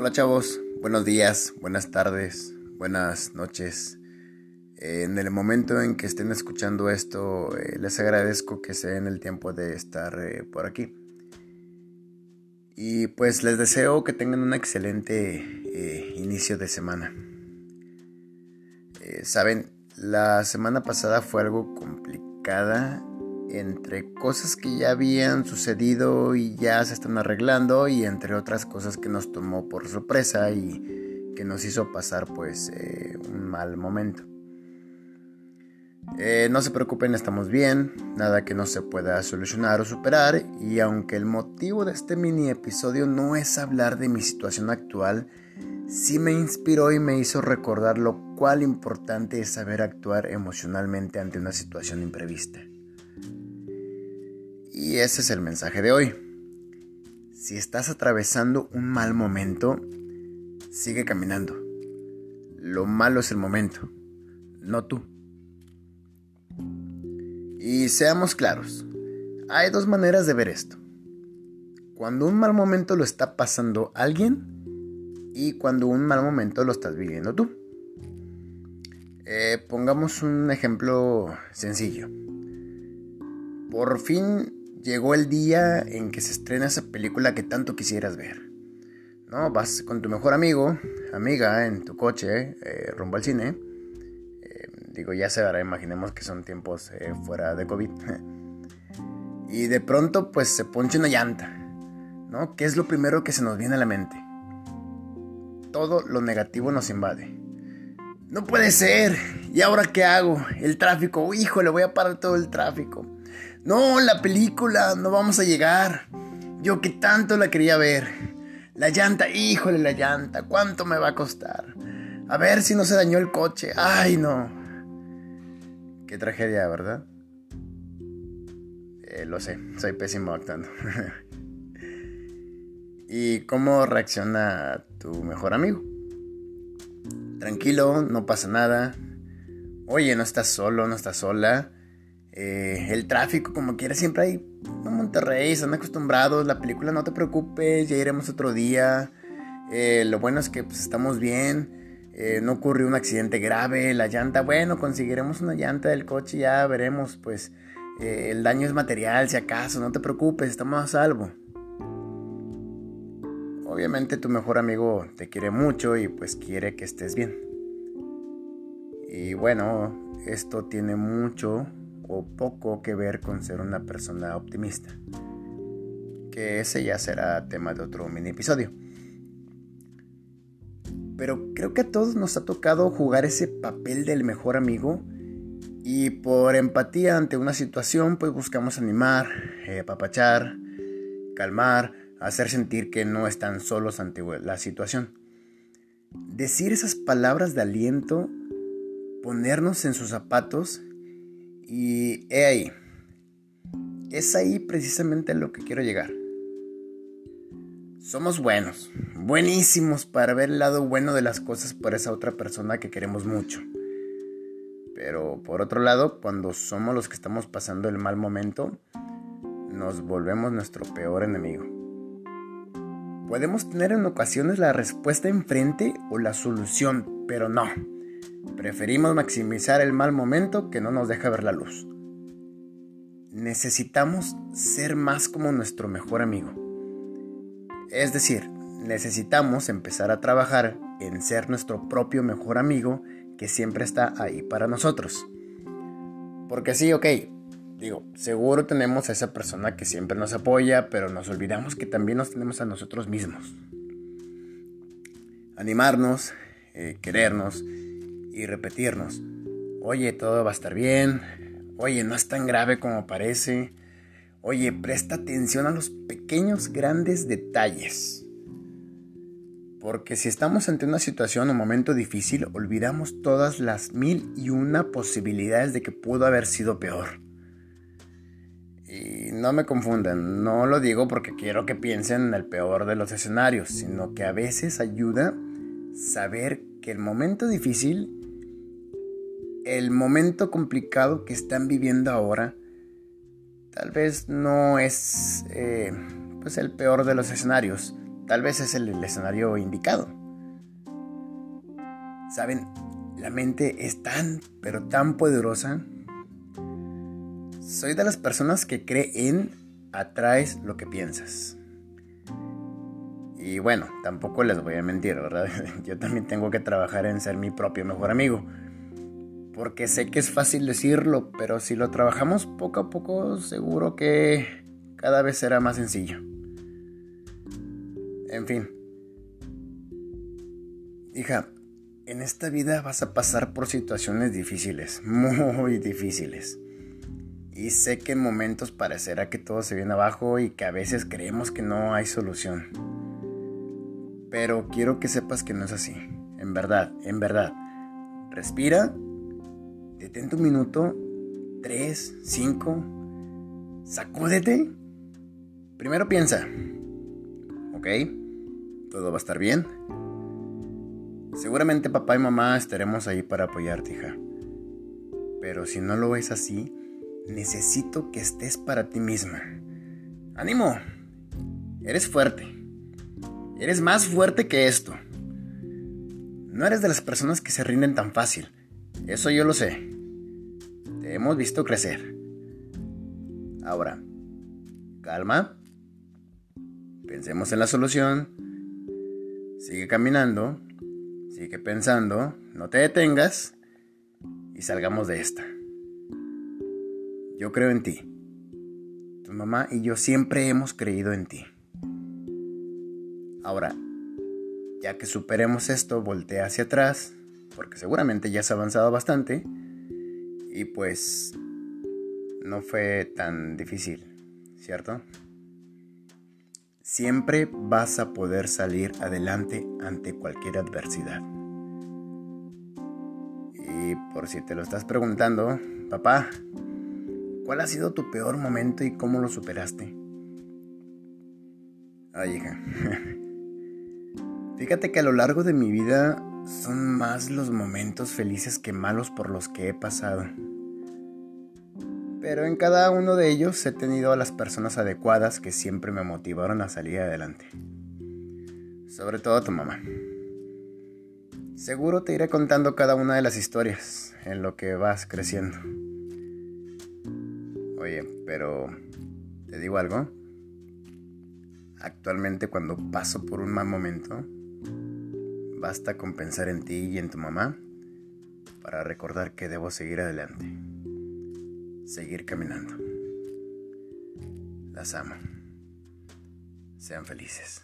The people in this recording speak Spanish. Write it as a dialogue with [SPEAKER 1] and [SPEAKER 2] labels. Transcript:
[SPEAKER 1] Hola chavos, buenos días, buenas tardes, buenas noches. Eh, en el momento en que estén escuchando esto, eh, les agradezco que se den el tiempo de estar eh, por aquí. Y pues les deseo que tengan un excelente inicio de semana. Saben, la semana pasada fue algo complicada entre cosas que ya habían sucedido y ya se están arreglando y entre otras cosas que nos tomó por sorpresa y que nos hizo pasar pues eh, un mal momento. Eh, no se preocupen, estamos bien, nada que no se pueda solucionar o superar y aunque el motivo de este mini episodio no es hablar de mi situación actual, sí me inspiró y me hizo recordar lo cual importante es saber actuar emocionalmente ante una situación imprevista. Y ese es el mensaje de hoy. Si estás atravesando un mal momento, sigue caminando. Lo malo es el momento, no tú. Y seamos claros, hay dos maneras de ver esto. Cuando un mal momento lo está pasando alguien y cuando un mal momento lo estás viviendo tú. Eh, pongamos un ejemplo sencillo. Por fin llegó el día en que se estrena esa película que tanto quisieras ver. ¿No? Vas con tu mejor amigo, amiga, en tu coche, eh, rumbo al cine. Eh, digo, ya se verá, imaginemos que son tiempos eh, fuera de COVID. y de pronto, pues se ponche una llanta. ¿No? ¿Qué es lo primero que se nos viene a la mente? Todo lo negativo nos invade. No puede ser. ¿Y ahora qué hago? El tráfico. Híjole, voy a parar todo el tráfico. No, la película, no vamos a llegar. Yo que tanto la quería ver. La llanta, híjole la llanta, ¿cuánto me va a costar? A ver si no se dañó el coche. Ay, no. Qué tragedia, ¿verdad? Eh, lo sé, soy pésimo actuando. ¿Y cómo reacciona tu mejor amigo? Tranquilo, no pasa nada. Oye, no estás solo, no estás sola. Eh, el tráfico, como quiera, siempre hay. En Monterrey, están acostumbrados. La película, no te preocupes, ya iremos otro día. Eh, lo bueno es que pues, estamos bien. Eh, no ocurrió un accidente grave. La llanta, bueno, conseguiremos una llanta del coche, ya veremos. Pues el daño es material, si acaso, no te preocupes, estamos a salvo. Obviamente tu mejor amigo te quiere mucho y pues quiere que estés bien. Y bueno, esto tiene mucho o poco que ver con ser una persona optimista. Que ese ya será tema de otro mini episodio. Pero creo que a todos nos ha tocado jugar ese papel del mejor amigo y por empatía ante una situación pues buscamos animar, eh, apapachar, calmar, hacer sentir que no están solos ante la situación. Decir esas palabras de aliento, ponernos en sus zapatos y he ahí. Es ahí precisamente a lo que quiero llegar. Somos buenos, buenísimos para ver el lado bueno de las cosas por esa otra persona que queremos mucho. Pero por otro lado, cuando somos los que estamos pasando el mal momento, nos volvemos nuestro peor enemigo. Podemos tener en ocasiones la respuesta enfrente o la solución, pero no. Preferimos maximizar el mal momento que no nos deja ver la luz. Necesitamos ser más como nuestro mejor amigo. Es decir, necesitamos empezar a trabajar en ser nuestro propio mejor amigo que siempre está ahí para nosotros. Porque sí, ok, digo, seguro tenemos a esa persona que siempre nos apoya, pero nos olvidamos que también nos tenemos a nosotros mismos. Animarnos, eh, querernos y repetirnos, oye, todo va a estar bien, oye, no es tan grave como parece, oye, presta atención a los pequeños, grandes detalles. Porque si estamos ante una situación o momento difícil, olvidamos todas las mil y una posibilidades de que pudo haber sido peor. Y no me confundan, no lo digo porque quiero que piensen en el peor de los escenarios, sino que a veces ayuda saber que el momento difícil el momento complicado que están viviendo ahora tal vez no es eh, pues el peor de los escenarios, tal vez es el, escenario indicado. Saben, la mente es tan, pero tan poderosa. Soy de las personas que cree en atraes lo que piensas. Y bueno, tampoco les voy a mentir, ¿verdad? Yo también tengo que trabajar en ser mi propio mejor amigo. Porque sé que es fácil decirlo, pero si lo trabajamos poco a poco, seguro que cada vez será más sencillo. En fin. Hija, en esta vida vas a pasar por situaciones difíciles, muy difíciles. Y sé que en momentos parecerá que todo se viene abajo y que a veces creemos que no hay solución. Pero quiero que sepas que no es así. En verdad, en verdad. Respira. Detente un minuto. Tres, cinco. Sacúdete. Primero piensa. ¿Ok? Todo va a estar bien. Seguramente papá y mamá estaremos ahí para apoyarte, hija. Pero si no lo ves así, necesito que estés para ti misma. ¡Ánimo! Eres fuerte. Eres más fuerte que esto. No eres de las personas que se rinden tan fácil. Eso yo lo sé. Te hemos visto crecer. Ahora, calma. Pensemos en la solución. Sigue caminando. Sigue pensando. No te detengas. Y salgamos de esta. Yo creo en ti. Tu mamá y yo siempre hemos creído en ti. Ahora, ya que superemos esto, voltea hacia atrás, porque seguramente ya has avanzado bastante. Y pues no fue tan difícil, ¿cierto? Siempre vas a poder salir adelante ante cualquier adversidad. Y por si te lo estás preguntando, papá, ¿Cuál ha sido tu peor momento y cómo lo superaste? Ay, hija. Fíjate que a lo largo de mi vida son más los momentos felices que malos por los que he pasado. Pero en cada uno de ellos he tenido a las personas adecuadas que siempre me motivaron a salir adelante. Sobre todo tu mamá. Seguro te iré contando cada una de las historias en lo que vas creciendo. Oye, pero te digo algo. Actualmente cuando paso por un mal momento, basta con pensar en ti y en tu mamá para recordar que debo seguir adelante. Seguir caminando. Las amo. Sean felices.